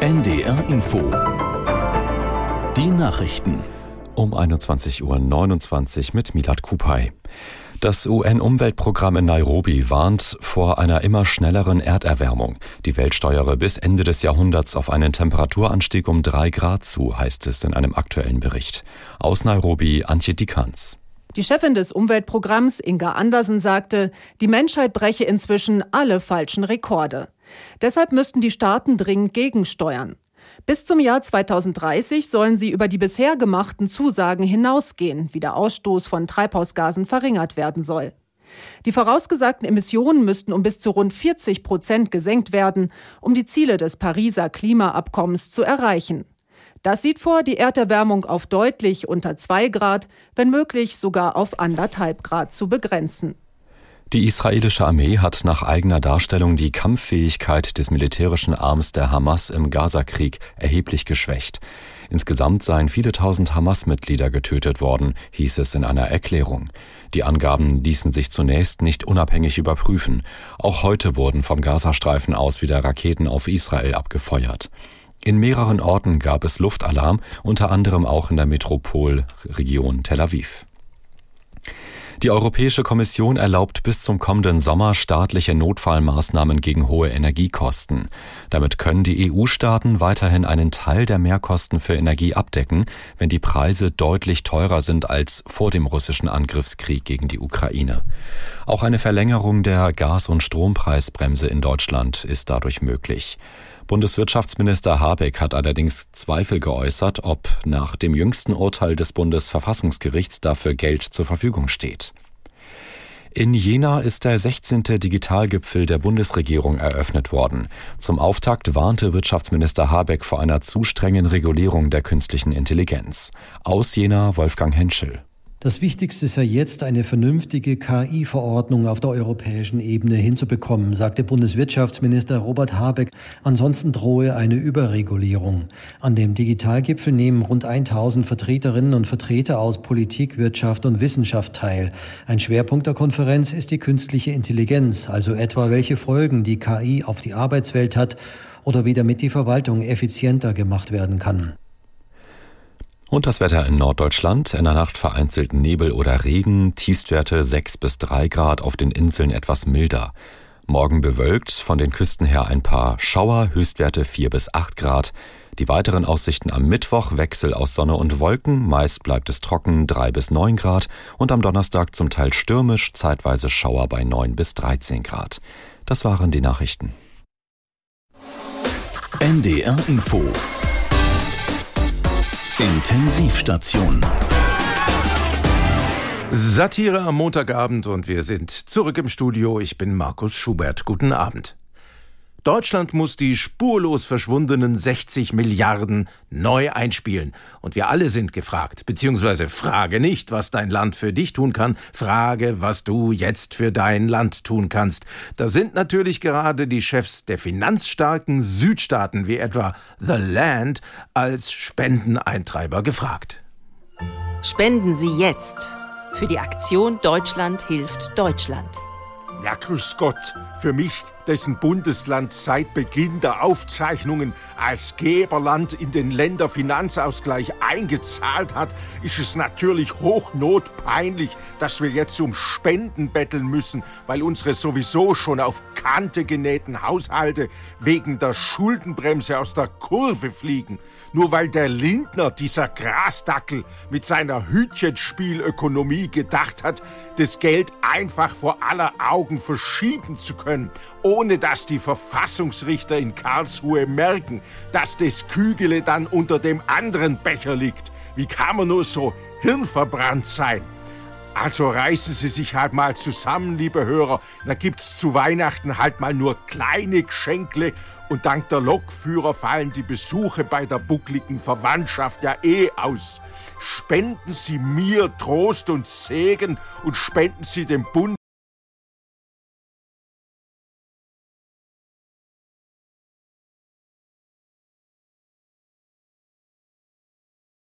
NDR Info. Die Nachrichten. Um 21.29 Uhr mit Milad Kupay. Das UN-Umweltprogramm in Nairobi warnt vor einer immer schnelleren Erderwärmung. Die Welt steuere bis Ende des Jahrhunderts auf einen Temperaturanstieg um drei Grad zu, heißt es in einem aktuellen Bericht. Aus Nairobi Antje Dikans. Die Chefin des Umweltprogramms, Inga Andersen, sagte, die Menschheit breche inzwischen alle falschen Rekorde. Deshalb müssten die Staaten dringend gegensteuern. Bis zum Jahr 2030 sollen sie über die bisher gemachten Zusagen hinausgehen, wie der Ausstoß von Treibhausgasen verringert werden soll. Die vorausgesagten Emissionen müssten um bis zu rund 40 Prozent gesenkt werden, um die Ziele des Pariser Klimaabkommens zu erreichen. Das sieht vor, die Erderwärmung auf deutlich unter zwei Grad, wenn möglich sogar auf anderthalb Grad zu begrenzen. Die israelische Armee hat nach eigener Darstellung die Kampffähigkeit des militärischen Arms der Hamas im Gazakrieg erheblich geschwächt. Insgesamt seien viele tausend Hamas-Mitglieder getötet worden, hieß es in einer Erklärung. Die Angaben ließen sich zunächst nicht unabhängig überprüfen. Auch heute wurden vom Gazastreifen aus wieder Raketen auf Israel abgefeuert. In mehreren Orten gab es Luftalarm, unter anderem auch in der Metropolregion Tel Aviv. Die Europäische Kommission erlaubt bis zum kommenden Sommer staatliche Notfallmaßnahmen gegen hohe Energiekosten. Damit können die EU-Staaten weiterhin einen Teil der Mehrkosten für Energie abdecken, wenn die Preise deutlich teurer sind als vor dem russischen Angriffskrieg gegen die Ukraine. Auch eine Verlängerung der Gas- und Strompreisbremse in Deutschland ist dadurch möglich. Bundeswirtschaftsminister Habeck hat allerdings Zweifel geäußert, ob nach dem jüngsten Urteil des Bundesverfassungsgerichts dafür Geld zur Verfügung steht. In Jena ist der 16. Digitalgipfel der Bundesregierung eröffnet worden. Zum Auftakt warnte Wirtschaftsminister Habeck vor einer zu strengen Regulierung der künstlichen Intelligenz. Aus Jena Wolfgang Henschel. Das Wichtigste ist ja jetzt, eine vernünftige KI-Verordnung auf der europäischen Ebene hinzubekommen, sagte Bundeswirtschaftsminister Robert Habeck. Ansonsten drohe eine Überregulierung. An dem Digitalgipfel nehmen rund 1000 Vertreterinnen und Vertreter aus Politik, Wirtschaft und Wissenschaft teil. Ein Schwerpunkt der Konferenz ist die künstliche Intelligenz, also etwa welche Folgen die KI auf die Arbeitswelt hat oder wie damit die Verwaltung effizienter gemacht werden kann. Und das Wetter in Norddeutschland. In der Nacht vereinzelt Nebel oder Regen, Tiefstwerte 6 bis 3 Grad, auf den Inseln etwas milder. Morgen bewölkt, von den Küsten her ein paar Schauer, Höchstwerte 4 bis 8 Grad. Die weiteren Aussichten am Mittwoch Wechsel aus Sonne und Wolken, meist bleibt es trocken 3 bis 9 Grad und am Donnerstag zum Teil stürmisch, zeitweise Schauer bei 9 bis 13 Grad. Das waren die Nachrichten. NDR Info Intensivstation. Satire am Montagabend und wir sind zurück im Studio. Ich bin Markus Schubert. Guten Abend. Deutschland muss die spurlos verschwundenen 60 Milliarden neu einspielen. Und wir alle sind gefragt. Beziehungsweise frage nicht, was dein Land für dich tun kann, frage, was du jetzt für dein Land tun kannst. Da sind natürlich gerade die Chefs der finanzstarken Südstaaten wie etwa The Land als Spendeneintreiber gefragt. Spenden Sie jetzt für die Aktion Deutschland hilft Deutschland. Ja, grüß Gott. Für mich dessen Bundesland seit Beginn der Aufzeichnungen als Geberland in den Länderfinanzausgleich eingezahlt hat, ist es natürlich hochnotpeinlich, dass wir jetzt um Spenden betteln müssen, weil unsere sowieso schon auf Kante genähten Haushalte wegen der Schuldenbremse aus der Kurve fliegen. Nur weil der Lindner, dieser Grasdackel, mit seiner Hütchenspielökonomie gedacht hat, das Geld einfach vor aller Augen verschieben zu können, ohne dass die Verfassungsrichter in Karlsruhe merken, dass das Kügele dann unter dem anderen Becher liegt. Wie kann man nur so hirnverbrannt sein? Also reißen Sie sich halt mal zusammen, liebe Hörer. Da gibt's zu Weihnachten halt mal nur kleine Geschenkle und dank der Lokführer fallen die Besuche bei der buckligen Verwandtschaft ja eh aus. Spenden Sie mir Trost und Segen und spenden Sie dem Bund